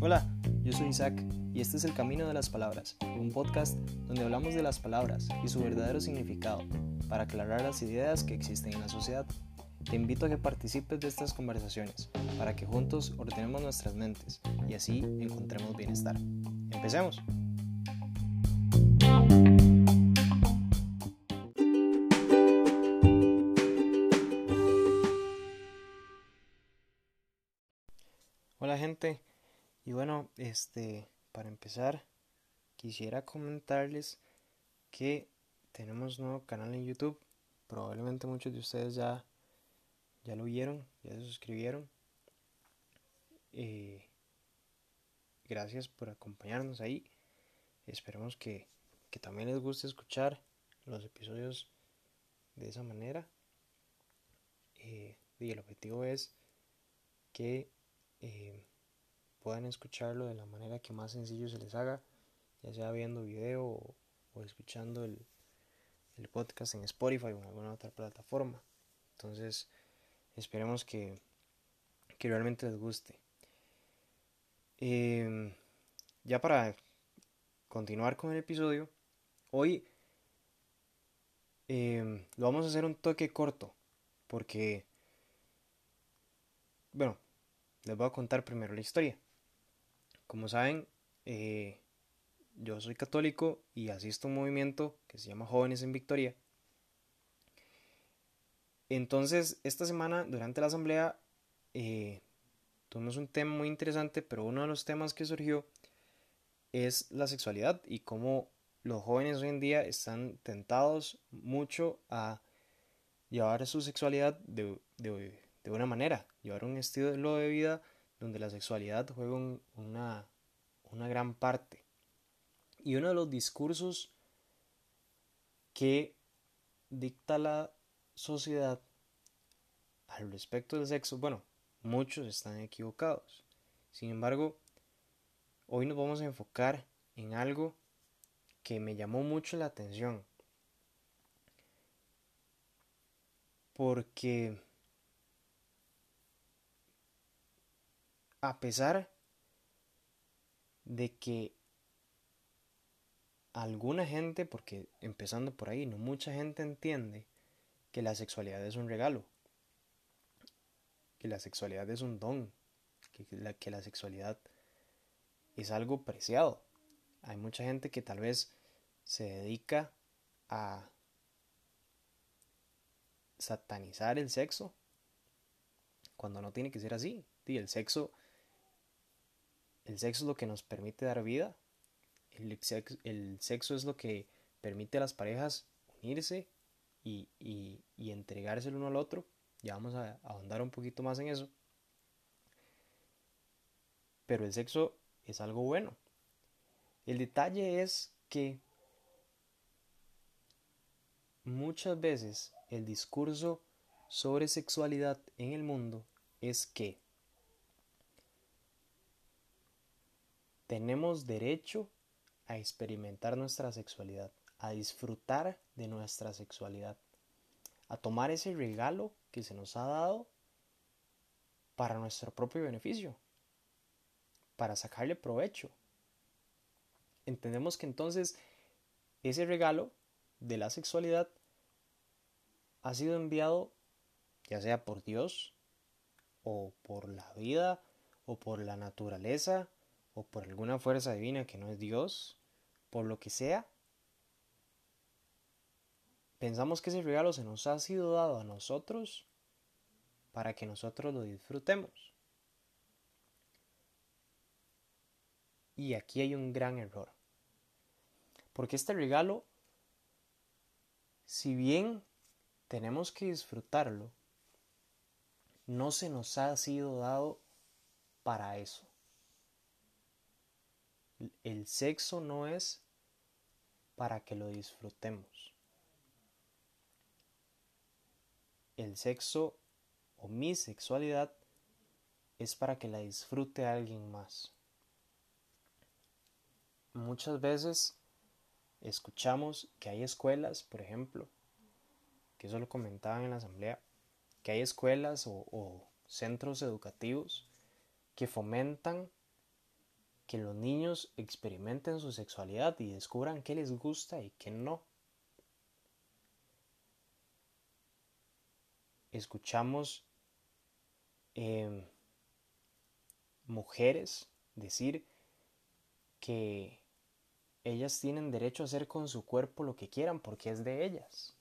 Hola, yo soy Isaac y este es El Camino de las Palabras, un podcast donde hablamos de las palabras y su verdadero significado para aclarar las ideas que existen en la sociedad. Te invito a que participes de estas conversaciones para que juntos ordenemos nuestras mentes y así encontremos bienestar. Empecemos. Y bueno, este, para empezar, quisiera comentarles que tenemos un nuevo canal en YouTube. Probablemente muchos de ustedes ya, ya lo vieron, ya se suscribieron. Eh, gracias por acompañarnos ahí. Esperemos que, que también les guste escuchar los episodios de esa manera. Eh, y el objetivo es que eh, puedan escucharlo de la manera que más sencillo se les haga, ya sea viendo video o, escuchando el, el, podcast en Spotify o en alguna otra plataforma. Entonces, esperemos que, que realmente les guste. Em, ya para continuar con el episodio, hoy em, lo vamos a hacer un toque corto, porque, bueno, les voy a contar primero la historia. Como saben, eh, yo soy católico y asisto a un movimiento que se llama Jóvenes en Victoria. Entonces, esta semana, durante la asamblea, eh, tuvimos un tema muy interesante, pero uno de los temas que surgió es la sexualidad y cómo los jóvenes hoy en día están tentados mucho a llevar su sexualidad de, de, de una manera, llevar un estilo de vida donde la sexualidad juega una, una gran parte. Y uno de los discursos que dicta la sociedad al respecto del sexo, bueno, muchos están equivocados. Sin embargo, hoy nos vamos a enfocar en algo que me llamó mucho la atención. Porque a pesar de que alguna gente, porque empezando por ahí, no mucha gente entiende que la sexualidad es un regalo, que la sexualidad es un don, que la, que la sexualidad es algo preciado. Hay mucha gente que tal vez se dedica a satanizar el sexo cuando no tiene que ser así. Y el sexo el sexo es lo que nos permite dar vida. El sexo, es lo que permite a las parejas unirse y, y, entregarse el uno al otro. Ya vamos a ahondar un poquito más en eso. Pero el sexo es algo bueno. El detalle es que muchas veces el discurso sobre sexualidad en el mundo es que Tenemos derecho a experimentar nuestra sexualidad, a disfrutar de nuestra sexualidad, a tomar ese regalo que se nos ha dado para nuestro propio beneficio, para sacarle provecho. Entendemos que entonces ese regalo de la sexualidad ha sido enviado ya sea por Dios o por la vida o por la naturaleza o por alguna fuerza divina que no es Dios, por lo que sea, pensamos que ese regalo se nos ha sido dado a nosotros para que nosotros lo disfrutemos. Y aquí hay un gran error. Porque este regalo, si bien tenemos que disfrutarlo, no se nos ha sido dado para eso el sexo no es para que lo disfrutemos. El sexo o mi sexualidad es para que la disfrute alguien más. Muchas veces escuchamos que hay escuelas, por ejemplo, que eso lo comentaban en la asamblea, que hay escuelas o, centros educativos que fomentan que los niños experimenten su sexualidad y descubran qué les gusta y qué no. Escuchamos em, mujeres decir que ellas tienen derecho a hacer con su cuerpo lo que quieran porque es de ellas.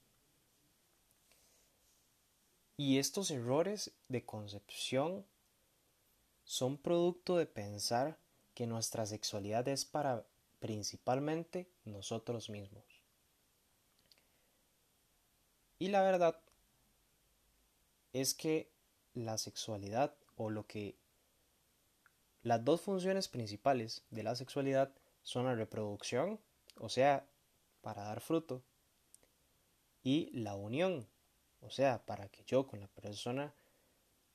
Y estos errores de concepción son producto de pensar que nuestra sexualidad es para principalmente nosotros mismos. Y la verdad es que la sexualidad o lo que las dos funciones principales de la sexualidad son la reproducción, o sea, para dar fruto, y la unión, o sea, para que yo con la persona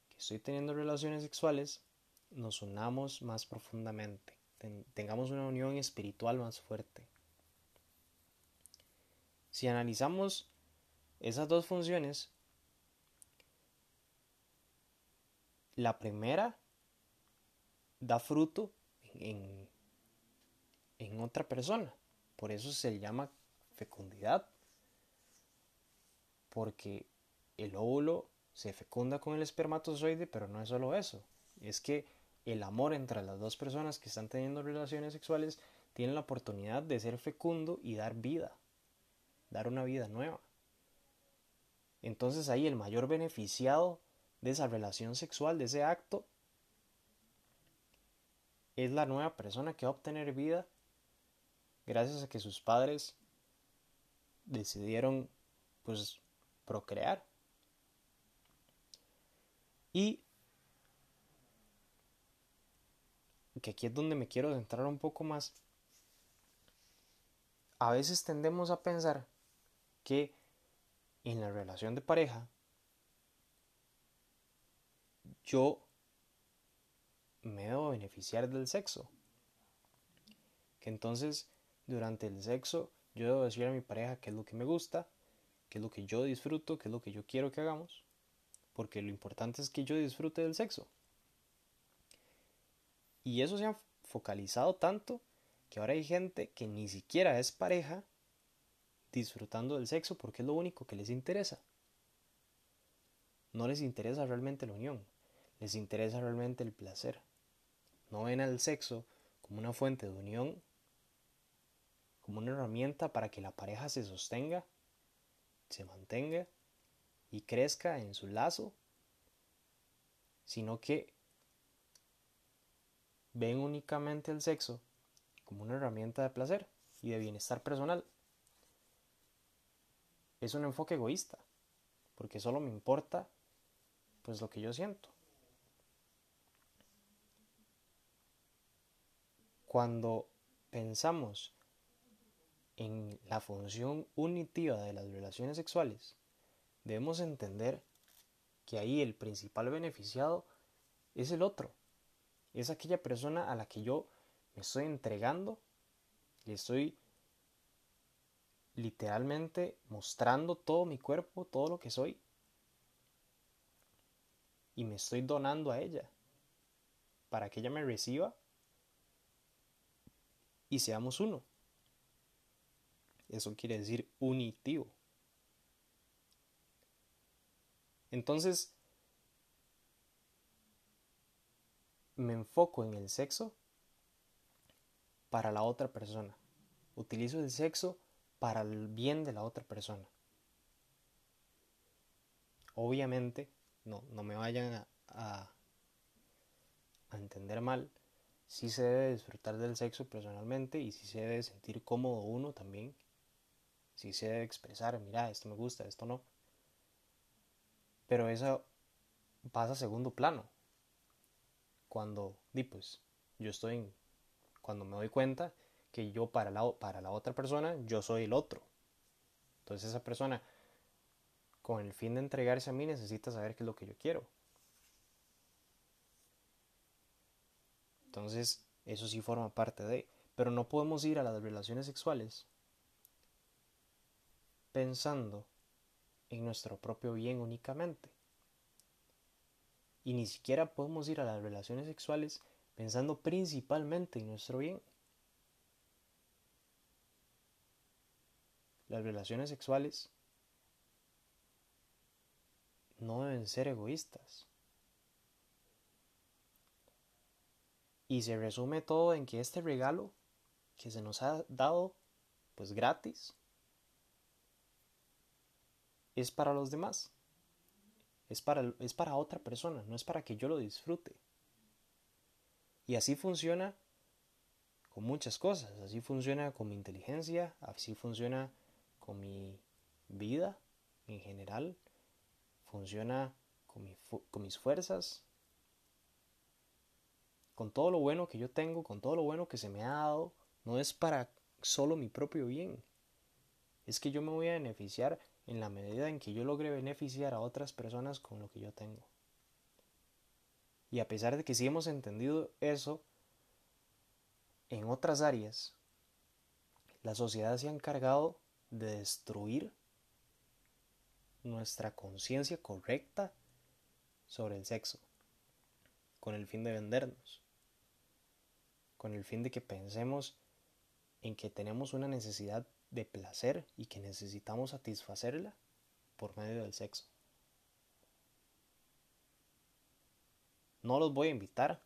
que estoy teniendo relaciones sexuales nos unamos más profundamente, tengamos una unión espiritual más fuerte. Si analizamos esas dos funciones, la primera da fruto en, en otra persona. Por eso se llama fecundidad. Porque el óvulo se fecunda con el espermatozoide, pero no es solo eso. Es que el amor entre las dos personas que están teniendo relaciones sexuales tiene la oportunidad de ser fecundo y dar vida, dar una vida nueva. Entonces ahí el mayor beneficiado de esa relación sexual, de ese acto, es la nueva persona que va a obtener vida gracias a que sus padres decidieron pues procrear. Y que aquí es donde me quiero centrar un poco más. A veces tendemos a pensar que en la relación de pareja yo me debo beneficiar del sexo. Que entonces durante el sexo yo debo decir a mi pareja qué es lo que me gusta, qué es lo que yo disfruto, qué es lo que yo quiero que hagamos, porque lo importante es que yo disfrute del sexo. Y eso se ha focalizado tanto que ahora hay gente que ni siquiera es pareja disfrutando del sexo porque es lo único que les interesa. No les interesa realmente la unión, les interesa realmente el placer. No ven al sexo como una fuente de unión como una herramienta para que la pareja se sostenga, se mantenga y crezca en su lazo, sino que ven únicamente el sexo como una herramienta de placer y de bienestar personal. Es un enfoque egoísta, porque solo me importa pues lo que yo siento. Cuando pensamos en la función unitiva de las relaciones sexuales, debemos entender que ahí el principal beneficiado es el otro, es aquella persona a la que yo me estoy entregando, le estoy literalmente mostrando todo mi cuerpo, todo lo que soy, y me estoy donando a ella, para que ella me reciba y seamos uno. Eso quiere decir unitivo. Entonces, me enfoco en el sexo para la otra persona. Utilizo el sexo para el bien de la otra persona. Obviamente, no, no me vayan a, entender mal. Sí se debe disfrutar del sexo personalmente y sí se debe sentir cómodo uno también si se debe expresar, mira, esto me gusta, esto no. Pero eso pasa a segundo plano. Cuando, di pues, yo estoy cuando me doy cuenta que yo para la, para la otra persona, yo soy el otro. Entonces esa persona, con el fin de entregarse a mí, necesita saber qué es lo que yo quiero. Entonces, eso sí forma parte de... Pero no podemos ir a las relaciones sexuales pensando en nuestro propio bien únicamente. Y ni siquiera podemos ir a las relaciones sexuales pensando principalmente en nuestro bien. Las relaciones sexuales no deben ser egoístas. Y se resume todo en que este regalo que se nos ha dado, pues gratis, es para los demás. Es para, es para otra persona, no es para que yo lo disfrute. Y así funciona con muchas cosas. Así funciona con mi inteligencia, así funciona con mi vida en general, funciona con, con mis fuerzas, con todo lo bueno que yo tengo, con todo lo bueno que se me ha dado, no es para solo mi propio bien. Es que yo me voy a beneficiar en la medida en que yo logre beneficiar a otras personas con lo que yo tengo. Y a pesar de que sí hemos entendido eso, en otras áreas, la sociedad se ha encargado de destruir nuestra conciencia correcta sobre el sexo, con el fin de vendernos, con el fin de que pensemos en que tenemos una necesidad de placer y que necesitamos satisfacerla por medio del sexo. No los voy a invitar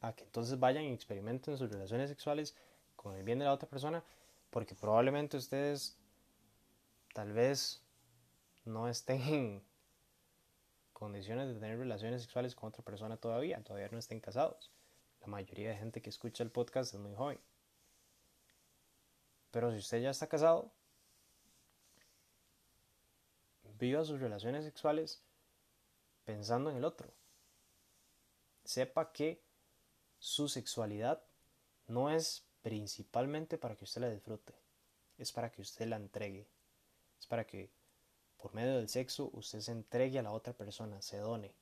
a que entonces vayan y experimenten sus relaciones sexuales con el bien de la otra persona, porque probablemente ustedes tal vez no estén en condiciones de tener relaciones sexuales con otra persona todavía, todavía no estén casados. La mayoría de gente que escucha el podcast es muy joven. Pero si usted ya está casado, viva sus relaciones sexuales pensando en el otro. Sepa que su sexualidad no es principalmente para que usted la disfrute, es para que usted la entregue, es para que por medio del sexo usted se entregue a la otra persona, se done,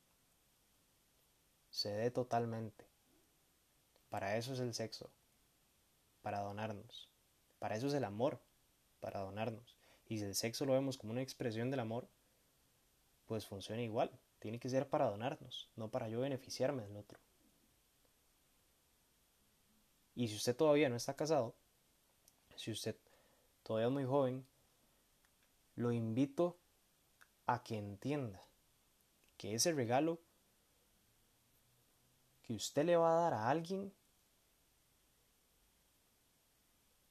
se dé totalmente. Para eso es el sexo, para donarnos. Para eso es el amor, para donarnos. Y si el sexo lo vemos como una expresión del amor, pues funciona igual. Tiene que ser para donarnos, no para yo beneficiarme del otro. Y si usted todavía no está casado, si usted todavía es muy joven, lo invito a que entienda que ese regalo que usted le va a dar a alguien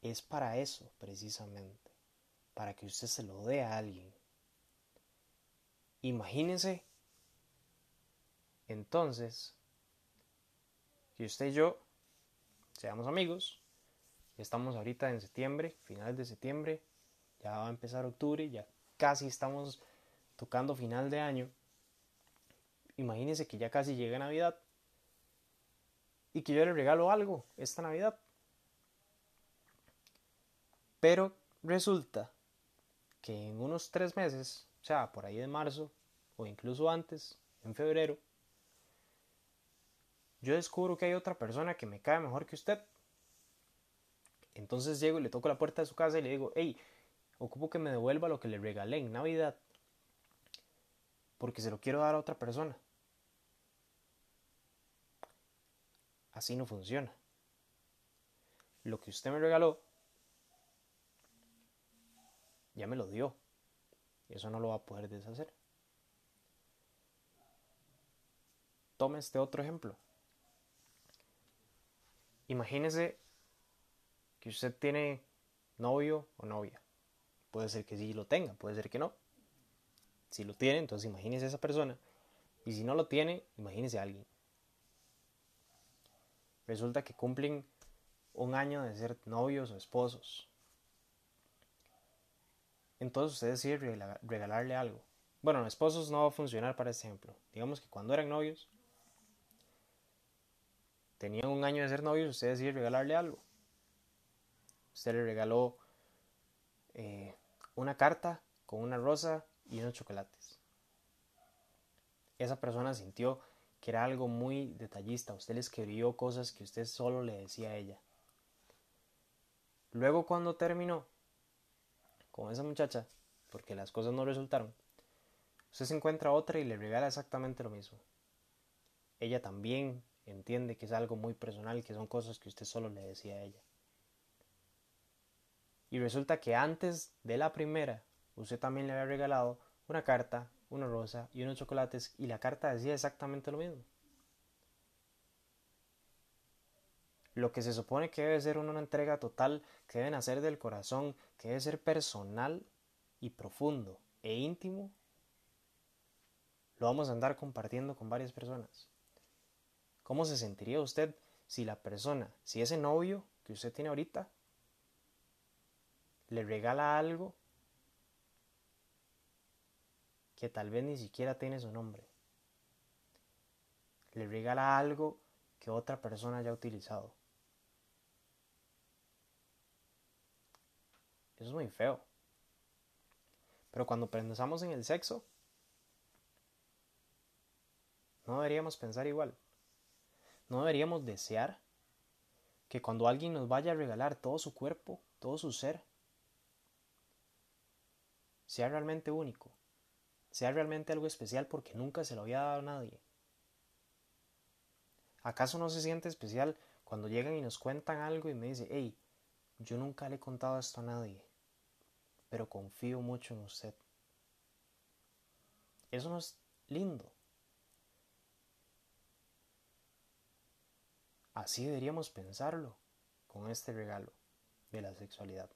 es para eso precisamente, para que usted se lo dé a alguien. Imagínense entonces que usted y yo seamos amigos, estamos ahorita en septiembre, finales de septiembre, ya va a empezar octubre, ya casi estamos tocando final de año. Imagínense que ya casi llega Navidad y que yo le regalo algo esta Navidad. Pero resulta que en unos tres meses, o sea, por ahí de marzo, o incluso antes, en febrero, yo descubro que hay otra persona que me cae mejor que usted. Entonces llego y le toco la puerta de su casa y le digo, hey, ocupo que me devuelva lo que le regalé en Navidad, porque se lo quiero dar a otra persona. Así no funciona. Lo que usted me regaló ya me lo dio. Y eso no lo va a poder deshacer. Tome este otro ejemplo. Imagínese que usted tiene novio o novia. Puede ser que sí lo tenga, puede ser que no. Si lo tiene, entonces imagínese a esa persona. Y si no lo tiene, imagínese a alguien. Resulta que cumplen un año de ser novios o esposos entonces usted decide regalarle algo. Bueno, esposos no va a funcionar para este ejemplo. Digamos que cuando eran novios, tenían un año de ser novios, usted decide regalarle algo. Usted le regaló eh, una carta con una rosa y unos chocolates. Esa persona sintió que era algo muy detallista. Usted le escribió cosas que usted solo le decía a ella. Luego cuando terminó, con esa muchacha, porque las cosas no resultaron, usted se encuentra otra y le regala exactamente lo mismo. Ella también entiende que es algo muy personal, que son cosas que usted solo le decía a ella. Y resulta que antes de la primera, usted también le había regalado una carta, una rosa y unos chocolates y la carta decía exactamente lo mismo. Lo que se supone que debe ser una entrega total, que debe nacer del corazón, que debe ser personal y profundo e íntimo, lo vamos a andar compartiendo con varias personas. ¿Cómo se sentiría usted si la persona, si ese novio que usted tiene ahorita, le regala algo que tal vez ni siquiera tiene su nombre? Le regala algo que otra persona haya utilizado. Eso es muy feo. Pero cuando pensamos en el sexo, no deberíamos pensar igual. No deberíamos desear que cuando alguien nos vaya a regalar todo su cuerpo, todo su ser, sea realmente único, sea realmente algo especial porque nunca se lo había dado a nadie. ¿Acaso no se siente especial cuando llegan y nos cuentan algo y me dice, hey, yo nunca le he contado esto a nadie, pero confío mucho en usted? Eso no es lindo. Así deberíamos pensarlo con este regalo de la sexualidad.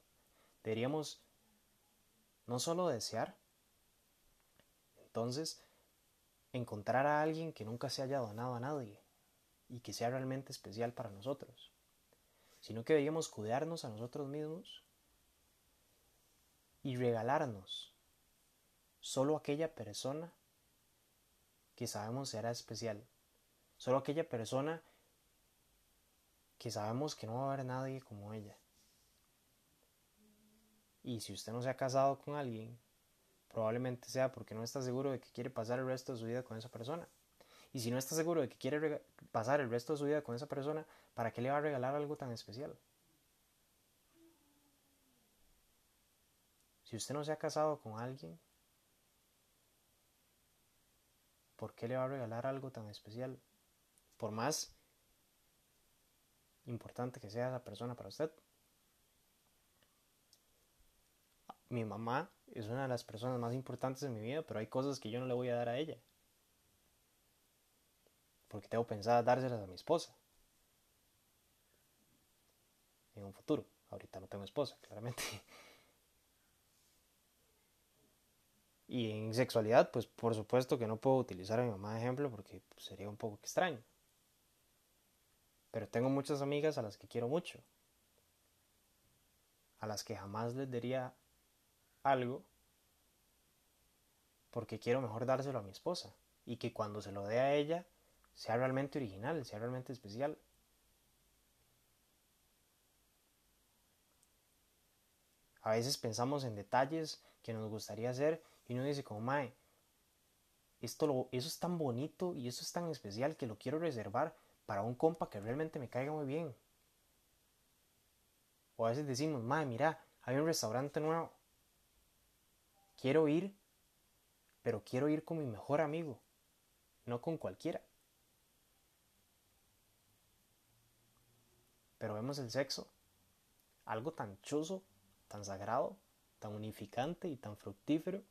Deberíamos no solo desear, entonces encontrar a alguien que nunca se haya donado a nadie y que sea realmente especial para nosotros, sino que deberíamos cuidarnos a nosotros mismos y regalarnos solo aquella persona que sabemos será especial, solo aquella persona que sabemos que no va a haber nadie como ella. Y si usted no se ha casado con alguien, probablemente sea porque no está seguro de que quiere pasar el resto de su vida con esa persona. Y si no está seguro de que quiere pasar el resto de su vida con esa persona, ¿para qué le va a regalar algo tan especial? Si usted no se ha casado con alguien, ¿por qué le va a regalar algo tan especial? Por más importante que sea esa persona para usted. Mi mamá es una de las personas más importantes en mi vida, pero hay cosas que yo no le voy a dar a ella. Porque tengo pensado dárselas a mi esposa. En un futuro. Ahorita no tengo esposa, claramente. Y en sexualidad, pues por supuesto que no puedo utilizar a mi mamá de ejemplo porque pues, sería un poco extraño. Pero tengo muchas amigas a las que quiero mucho, a las que jamás les daría algo porque quiero mejor dárselo a mi esposa y que cuando se lo dé a ella sea realmente original, sea realmente especial. A veces pensamos en detalles que nos gustaría hacer y uno dice como, mae, esto lo, eso es tan bonito y eso es tan especial que lo quiero reservar para un compa que realmente me caiga muy bien. O a veces decimos, madre, mira, hay un restaurante nuevo. Quiero ir, pero quiero ir con mi mejor amigo, no con cualquiera. Pero vemos el sexo, algo tan chuzo, tan sagrado, tan unificante y tan fructífero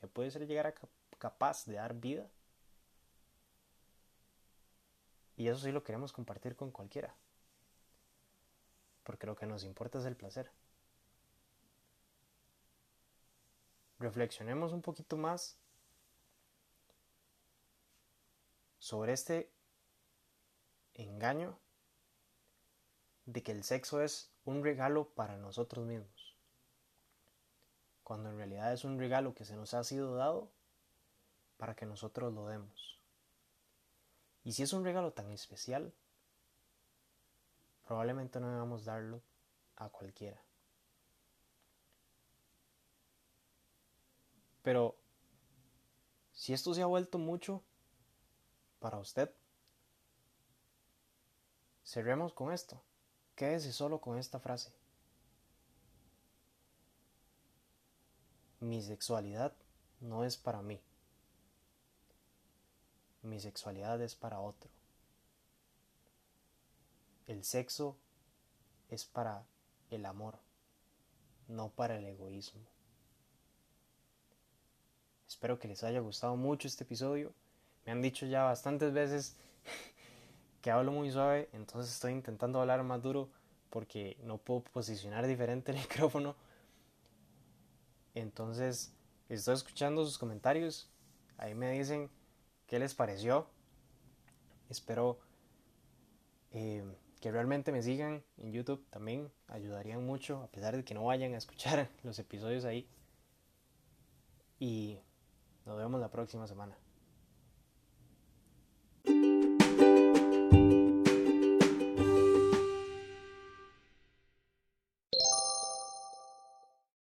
que puede ser llegar a capaz de dar vida y eso sí lo queremos compartir con cualquiera. Porque lo que nos importa es el placer. Reflexionemos un poquito más sobre este engaño de que el sexo es un regalo para nosotros mismos, cuando en realidad es un regalo que se nos ha sido dado para que nosotros lo demos. Y si es un regalo tan especial, probablemente no debamos darlo a cualquiera. Pero si esto se ha vuelto mucho para usted, cerremos con esto. Quédese solo con esta frase. Mi sexualidad no es para mí, mi sexualidad es para otro. El sexo es para el amor, no para el egoísmo. Espero que les haya gustado mucho este episodio. Me han dicho ya bastantes veces que hablo muy suave, entonces estoy intentando hablar más duro porque no puedo posicionar diferente el micrófono. Entonces, estoy escuchando sus comentarios. Ahí me dicen qué les pareció. Espero eh, que realmente me sigan en YouTube también. Ayudarían mucho, a pesar de que no vayan a escuchar los episodios ahí. Y nos vemos la próxima semana.